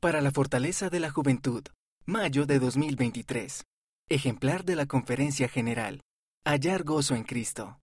Para la fortaleza de la juventud, mayo de 2023. Ejemplar de la Conferencia General. Hallar gozo en Cristo.